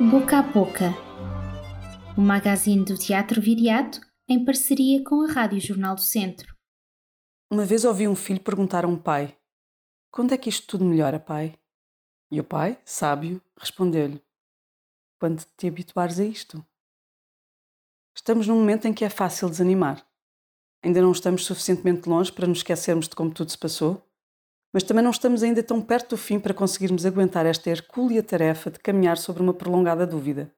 Boca a Boca, o magazine do Teatro Viriato em parceria com a Rádio Jornal do Centro. Uma vez ouvi um filho perguntar a um pai: Quando é que isto tudo melhora, pai? E o pai, sábio, respondeu-lhe: Quando te habituares a isto. Estamos num momento em que é fácil desanimar. Ainda não estamos suficientemente longe para nos esquecermos de como tudo se passou, mas também não estamos ainda tão perto do fim para conseguirmos aguentar esta hercúlea tarefa de caminhar sobre uma prolongada dúvida.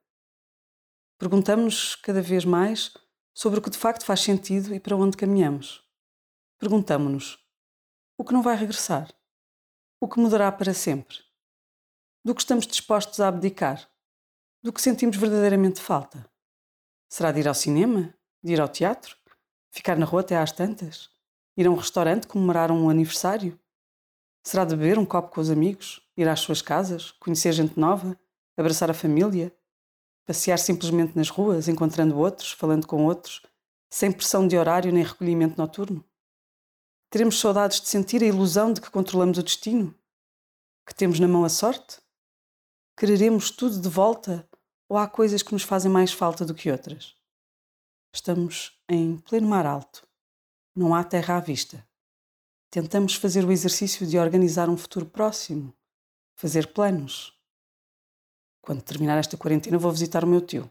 Perguntamos-nos cada vez mais sobre o que de facto faz sentido e para onde caminhamos. Perguntamos-nos: o que não vai regressar? O que mudará para sempre? Do que estamos dispostos a abdicar? Do que sentimos verdadeiramente falta? Será de ir ao cinema? De ir ao teatro? Ficar na rua até às tantas? Ir a um restaurante comemorar um aniversário? Será de beber um copo com os amigos, ir às suas casas, conhecer gente nova, abraçar a família, passear simplesmente nas ruas, encontrando outros, falando com outros, sem pressão de horário nem recolhimento noturno? Teremos saudades de sentir a ilusão de que controlamos o destino? Que temos na mão a sorte? Quereremos tudo de volta ou há coisas que nos fazem mais falta do que outras? Estamos em pleno mar alto. Não há terra à vista. Tentamos fazer o exercício de organizar um futuro próximo, fazer planos. Quando terminar esta quarentena, vou visitar o meu tio.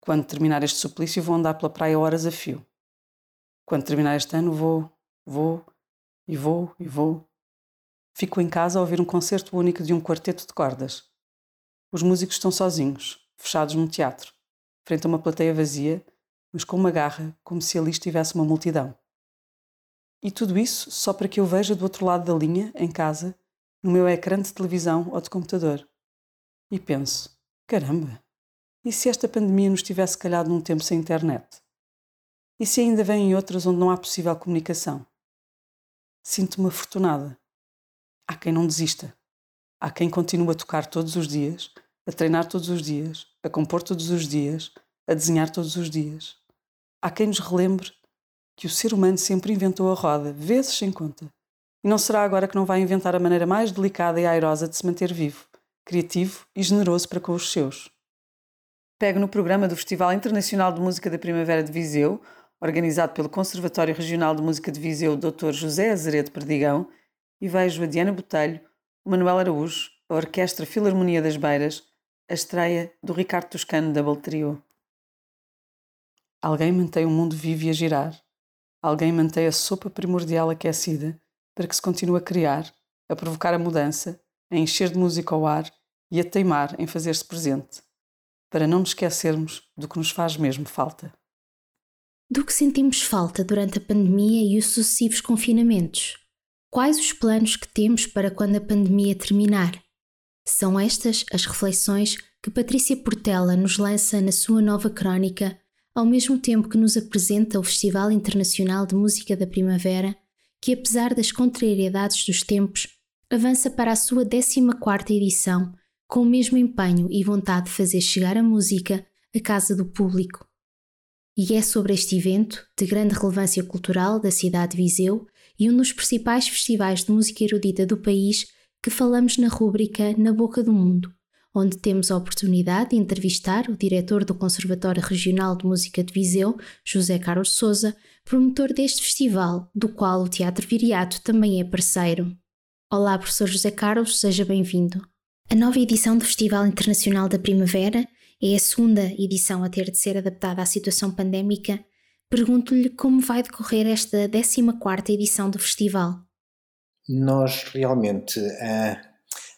Quando terminar este suplício, vou andar pela praia horas a fio. Quando terminar este ano, vou, vou e vou e vou. Fico em casa a ouvir um concerto único de um quarteto de cordas. Os músicos estão sozinhos, fechados num teatro, frente a uma plateia vazia, mas com uma garra, como se ali estivesse uma multidão. E tudo isso só para que eu veja do outro lado da linha, em casa, no meu ecrã de televisão ou de computador. E penso: caramba, e se esta pandemia nos tivesse calhado num tempo sem internet? E se ainda vêm outras onde não há possível comunicação? Sinto-me afortunada. Há quem não desista. Há quem continue a tocar todos os dias, a treinar todos os dias, a compor todos os dias, a desenhar todos os dias. Há quem nos relembre que o ser humano sempre inventou a roda, vezes sem conta. E não será agora que não vai inventar a maneira mais delicada e airosa de se manter vivo, criativo e generoso para com os seus. Pego no programa do Festival Internacional de Música da Primavera de Viseu, organizado pelo Conservatório Regional de Música de Viseu Dr. José Azeredo Perdigão, e vejo a Diana Botelho, o Manuel Araújo, a Orquestra Filarmonia das Beiras, a estreia do Ricardo Toscano Double Trio. Alguém mantém o mundo vivo e a girar, Alguém mantém a sopa primordial aquecida para que se continue a criar, a provocar a mudança, a encher de música o ar e a teimar em fazer-se presente, para não nos esquecermos do que nos faz mesmo falta. Do que sentimos falta durante a pandemia e os sucessivos confinamentos? Quais os planos que temos para quando a pandemia terminar? São estas as reflexões que Patrícia Portela nos lança na sua nova crónica ao mesmo tempo que nos apresenta o Festival Internacional de Música da Primavera, que apesar das contrariedades dos tempos, avança para a sua 14ª edição, com o mesmo empenho e vontade de fazer chegar a música à casa do público. E é sobre este evento, de grande relevância cultural da cidade de Viseu e um dos principais festivais de música erudita do país, que falamos na rúbrica Na Boca do Mundo, onde temos a oportunidade de entrevistar o diretor do Conservatório Regional de Música de Viseu, José Carlos Souza, promotor deste festival, do qual o Teatro Viriato também é parceiro. Olá, professor José Carlos, seja bem-vindo. A nova edição do Festival Internacional da Primavera é a segunda edição a ter de ser adaptada à situação pandémica. Pergunto-lhe como vai decorrer esta 14ª edição do festival. Nós realmente, eh,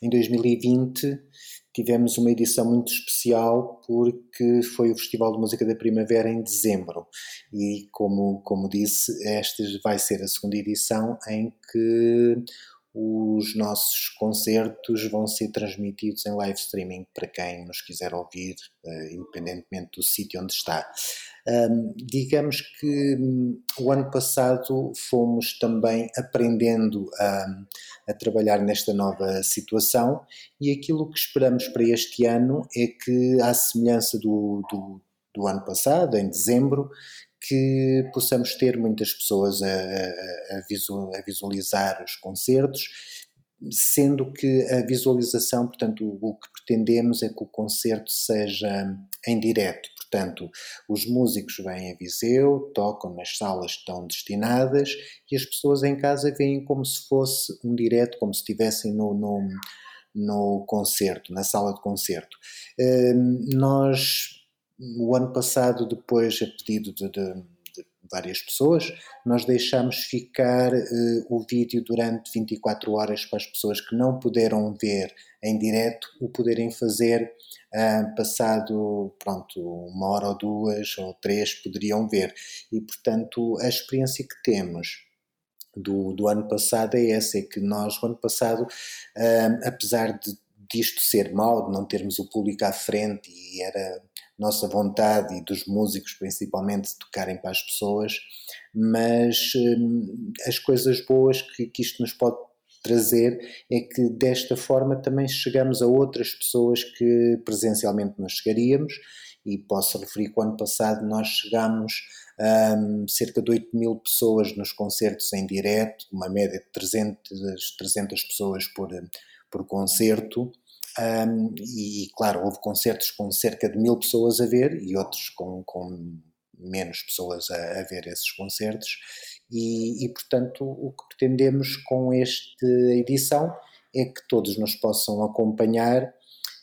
em 2020, tivemos uma edição muito especial porque foi o Festival de Música da Primavera em dezembro. E como, como disse, esta vai ser a segunda edição em que os nossos concertos vão ser transmitidos em live streaming para quem nos quiser ouvir, uh, independentemente do sítio onde está. Um, digamos que um, o ano passado fomos também aprendendo a, a, trabalhar nesta nova situação e aquilo que esperamos para este ano é que, à semelhança do, do, do ano passado, em dezembro, que possamos ter muitas pessoas a, a, visualizar os concertos sendo que a visualização, portanto, o, o, que pretendemos é que o concerto seja em direto, portanto, os músicos vêm a Viseu, tocam nas salas que estão destinadas e as pessoas em casa veem como se fosse um direto, como se estivessem no, no, no concerto, na sala de concerto. Uh, nós, o ano passado, depois, a pedido de, de várias pessoas, nós deixamos ficar uh, o vídeo durante 24 horas para as pessoas que não puderam ver em direto o poderem fazer uh, passado, pronto, uma hora ou duas ou três poderiam ver. E, portanto, a experiência que temos do, do ano passado é essa, é que nós, o ano passado, uh, apesar de disto ser mau, de não termos o público à frente e era nossa vontade e dos músicos principalmente de tocarem para as pessoas, mas hum, as coisas boas que, que isto nos pode trazer é que desta forma também chegamos a outras pessoas que presencialmente não chegaríamos e posso referir que o ano passado nós chegámos a um, cerca de 8 mil pessoas nos concertos em direto, uma média de 300, 300 pessoas por, por concerto um, e, claro, houve concertos com cerca de mil pessoas a ver e outros com, com menos pessoas a, a ver esses concertos. E, e, portanto, o que pretendemos com esta edição é que todos nos possam acompanhar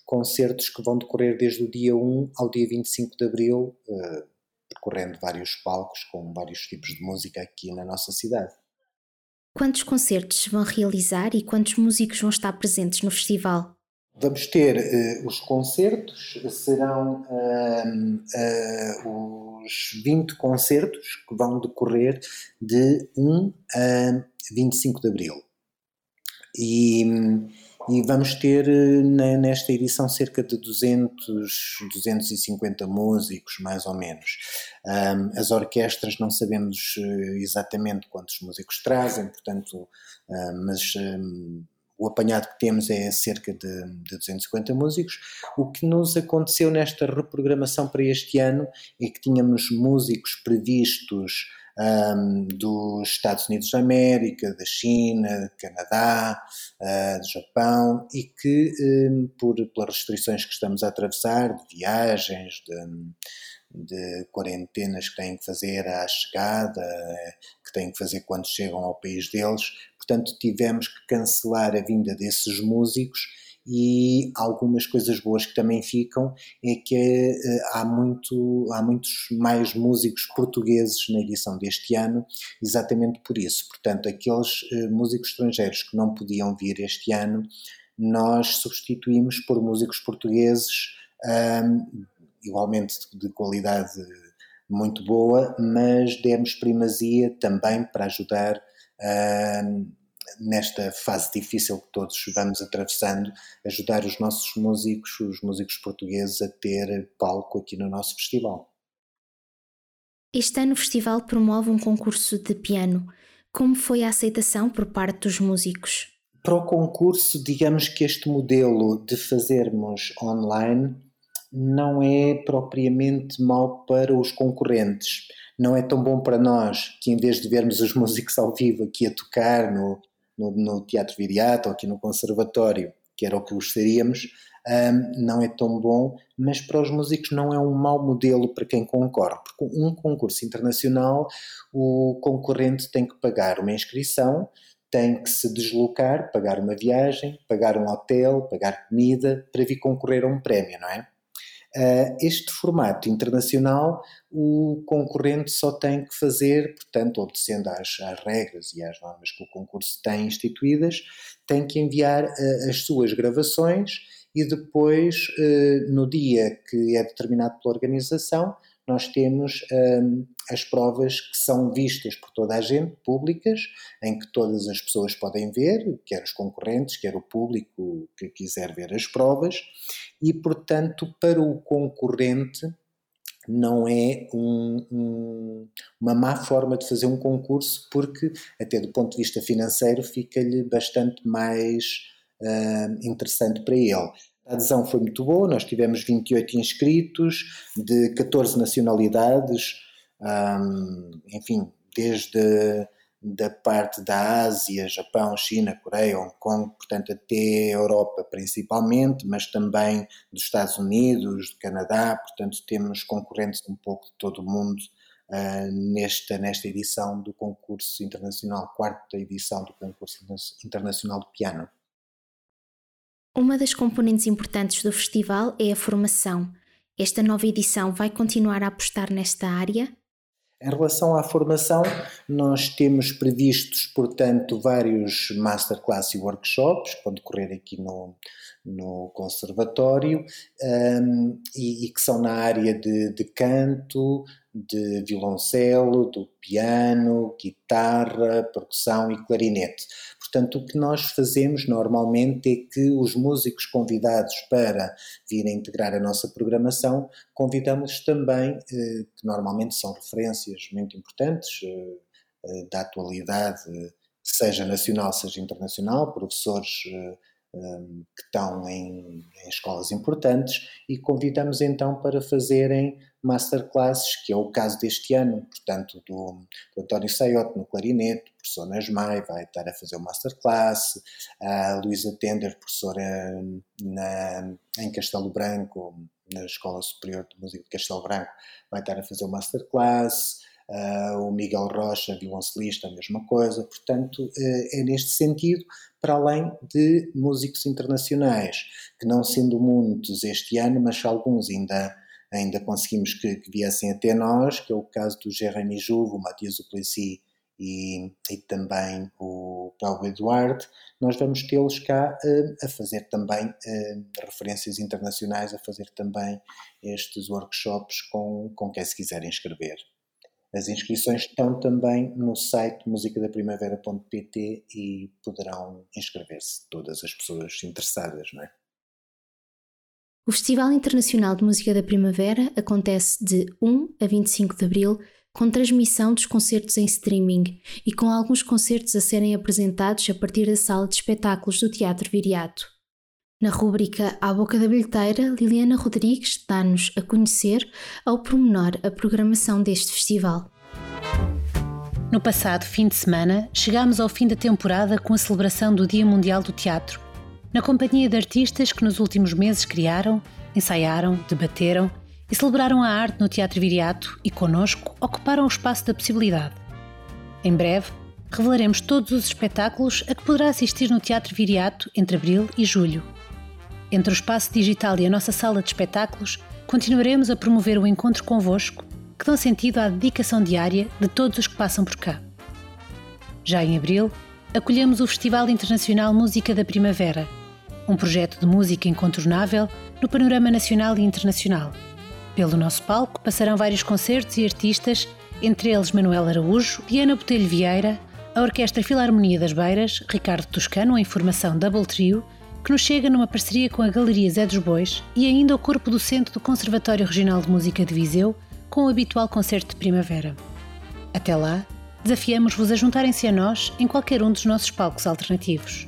concertos que vão decorrer desde o dia 1 ao dia 25 de abril, uh, percorrendo vários palcos com vários tipos de música aqui na nossa cidade. Quantos concertos vão realizar e quantos músicos vão estar presentes no festival? Vamos ter uh, os concertos, serão uh, uh, os 20 concertos que vão decorrer de 1 a 25 de abril. E, e vamos ter nesta edição cerca de 200, 250 músicos, mais ou menos. Um, as orquestras não sabemos exatamente quantos músicos trazem, portanto, mas o apanhado que temos é cerca de, de 250 músicos. O que nos aconteceu nesta reprogramação para este ano é que tínhamos músicos previstos um, dos Estados Unidos da América, da China, Canadá, uh, do Japão e que, um, por, pelas restrições que estamos a atravessar, de viagens, de, de quarentenas que têm que fazer à chegada, que têm que fazer quando chegam ao país deles, portanto tivemos que cancelar a vinda desses músicos e algumas coisas boas que também ficam é que uh, há, muito, há muitos mais músicos portugueses na edição deste ano, exatamente por isso. Portanto, aqueles uh, músicos estrangeiros que não podiam vir este ano, nós substituímos por músicos portugueses igualmente de qualidade muito boa, mas demos primazia também para ajudar nesta fase difícil que todos vamos atravessando, ajudar os nossos músicos, os músicos portugueses, a ter palco aqui no nosso festival. Este ano o festival promove um concurso de piano. Como foi a aceitação por parte dos músicos? Para o concurso, digamos que este modelo de fazermos online não é propriamente mau para os concorrentes. Não é tão bom para nós que, em vez de vermos os músicos ao vivo aqui a tocar no, no, no Teatro Viriato ou aqui no Conservatório, que era o que gostaríamos, um, não é tão bom, mas para os músicos não é um mau modelo para quem concorre, porque um concurso internacional o concorrente tem que pagar uma inscrição, tem que se deslocar, pagar uma viagem, pagar um hotel, pagar comida para vir concorrer a um prémio, não é? Uh, este formato internacional, o concorrente só tem que fazer, portanto, obedecendo às, às, regras e às normas que o concurso tem instituídas, tem que enviar uh, as suas gravações e depois, uh, no dia que é determinado pela organização, nós temos um, as provas que são vistas por toda a gente, públicas, em que todas as pessoas podem ver, quer os concorrentes, quer o público que quiser ver as provas, e portanto, para o concorrente, não é um, um, uma má forma de fazer um concurso, porque, até do ponto de vista financeiro, fica-lhe bastante mais uh, interessante para ele. A adesão foi muito boa, nós tivemos 28 inscritos de 14 nacionalidades, enfim, desde da parte da Ásia, Japão, China, Coreia, Hong Kong, portanto até Europa principalmente, mas também dos Estados Unidos, do Canadá, portanto temos concorrentes um pouco de todo o mundo uh, nesta, nesta edição do concurso internacional, quarta edição do concurso internacional de piano. Uma das componentes importantes do festival é a formação. Esta nova edição vai continuar a apostar nesta área? Em relação à formação, nós temos previstos, portanto, vários masterclass e workshops que vão decorrer aqui no, no Conservatório um, e, e, que são na área de, de canto, de violoncelo, do piano, guitarra, percussão e clarinete. Portanto, o que nós fazemos normalmente é que os músicos convidados para virem integrar a nossa programação, convidamos também, eh, que normalmente são referências muito importantes eh, eh, da atualidade, seja nacional, seja internacional, professores que estão em, em, escolas importantes e convidamos então para fazerem masterclasses, que é o caso deste ano, portanto, do, do António Saiote no clarinete, professor Nasmai vai estar a fazer o masterclass, a Luísa Tender, professora na, em Castelo Branco, na Escola Superior de Música de Castelo Branco, vai estar a fazer o masterclass, Uh, o Miguel Rocha, violoncelista, a mesma coisa. Portanto, uh, é neste sentido, para além de músicos internacionais, que não sendo muitos este ano, mas alguns ainda, ainda conseguimos que, que viessem até nós, que é o caso do Jeremy Juvo, o Matias Duplessis e, e também o Paulo Eduardo, nós vamos tê-los cá uh, a fazer também referências internacionais, a fazer também estes workshops com, com quem se quiser inscrever. As inscrições estão também no site musicadaprimavera.pt e poderão inscrever-se todas as pessoas interessadas, não é? O Festival Internacional de Música da Primavera acontece de 1 a 25 de abril, com transmissão dos concertos em streaming e com alguns concertos a serem apresentados a partir da sala de espetáculos do Teatro Viriato. Na rúbrica À Boca da Bilheteira, Liliana Rodrigues dá-nos a conhecer ao pormenor a programação deste festival. No passado fim de semana, chegámos ao fim da temporada com a celebração do Dia Mundial do Teatro, na companhia de artistas que nos últimos meses criaram, ensaiaram, debateram e celebraram a arte no Teatro Viriato e, conosco, ocuparam o espaço da possibilidade. Em breve, revelaremos todos os espetáculos a que poderá assistir no Teatro Viriato entre abril e julho. Entre o espaço digital e a nossa sala de espetáculos, continuaremos a promover o encontro convosco, que dão sentido à dedicação diária de todos os que passam por cá. Já em abril, acolhemos o Festival Internacional Música da Primavera, um projeto de música incontornável no panorama nacional e internacional. Pelo nosso palco passarão vários concertos e artistas, entre eles Manuel Araújo, Diana Botelho Vieira, a Orquestra Filarmonia das Beiras, Ricardo Toscano em formação Double Trio que nos chega numa parceria com a Galeria Zé dos Bois e ainda o corpo docente do Conservatório Regional de Música de Viseu, com o habitual concerto de primavera. Até lá, desafiamos-vos a juntarem-se a nós em qualquer um dos nossos palcos alternativos.